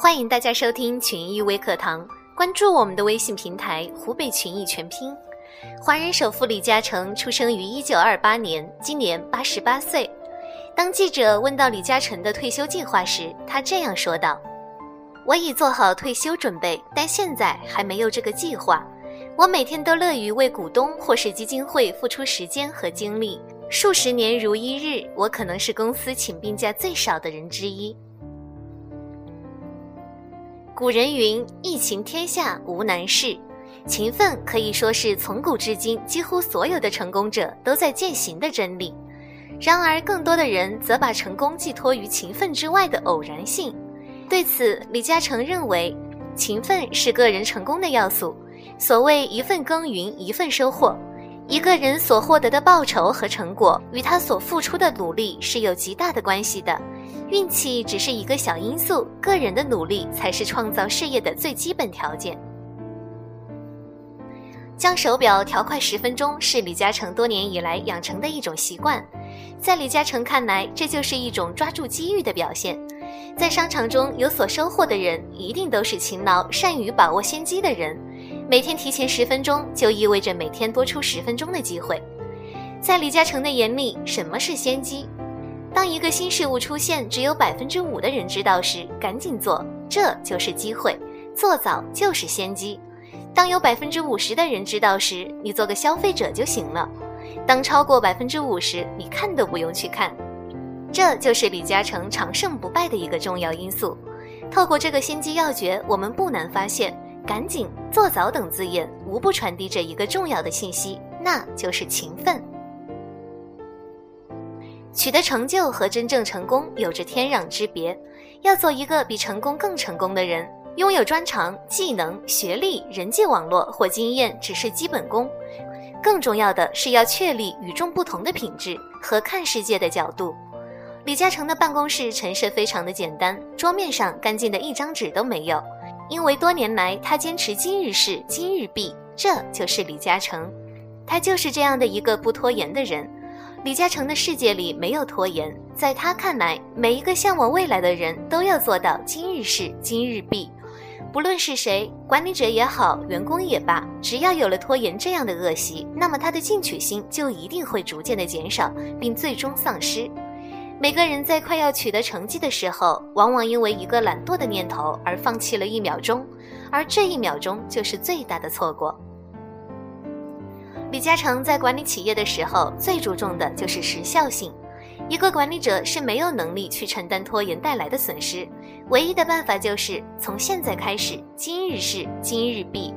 欢迎大家收听群益微课堂，关注我们的微信平台“湖北群益全拼”。华人首富李嘉诚出生于一九二八年，今年八十八岁。当记者问到李嘉诚的退休计划时，他这样说道：“我已做好退休准备，但现在还没有这个计划。我每天都乐于为股东或是基金会付出时间和精力。数十年如一日，我可能是公司请病假最少的人之一。”古人云：“疫情天下无难事。”勤奋可以说是从古至今几乎所有的成功者都在践行的真理。然而，更多的人则把成功寄托于勤奋之外的偶然性。对此，李嘉诚认为，勤奋是个人成功的要素。所谓“一份耕耘一份收获”，一个人所获得的报酬和成果与他所付出的努力是有极大的关系的。运气只是一个小因素，个人的努力才是创造事业的最基本条件。将手表调快十分钟是李嘉诚多年以来养成的一种习惯，在李嘉诚看来，这就是一种抓住机遇的表现。在商场中有所收获的人，一定都是勤劳、善于把握先机的人。每天提前十分钟，就意味着每天多出十分钟的机会。在李嘉诚的眼里，什么是先机？当一个新事物出现，只有百分之五的人知道时，赶紧做，这就是机会。做早就是先机。当有百分之五十的人知道时，你做个消费者就行了。当超过百分之五十，你看都不用去看。这就是李嘉诚长胜不败的一个重要因素。透过这个先机要诀，我们不难发现，“赶紧”“做早”等字眼无不传递着一个重要的信息，那就是勤奋。取得成就和真正成功有着天壤之别。要做一个比成功更成功的人，拥有专长、技能、学历、人际网络或经验只是基本功，更重要的是要确立与众不同的品质和看世界的角度。李嘉诚的办公室陈设非常的简单，桌面上干净的一张纸都没有，因为多年来他坚持今日事今日毕，这就是李嘉诚，他就是这样的一个不拖延的人。李嘉诚的世界里没有拖延，在他看来，每一个向往未来的人都要做到今日事今日毕。不论是谁，管理者也好，员工也罢，只要有了拖延这样的恶习，那么他的进取心就一定会逐渐的减少，并最终丧失。每个人在快要取得成绩的时候，往往因为一个懒惰的念头而放弃了一秒钟，而这一秒钟就是最大的错过。李嘉诚在管理企业的时候，最注重的就是时效性。一个管理者是没有能力去承担拖延带来的损失，唯一的办法就是从现在开始，今日事今日毕。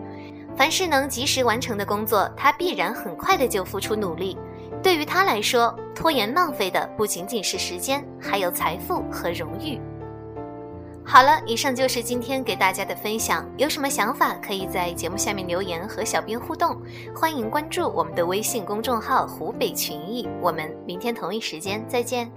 凡是能及时完成的工作，他必然很快的就付出努力。对于他来说，拖延浪费的不仅仅是时间，还有财富和荣誉。好了，以上就是今天给大家的分享。有什么想法，可以在节目下面留言和小编互动。欢迎关注我们的微信公众号“湖北群艺”。我们明天同一时间再见。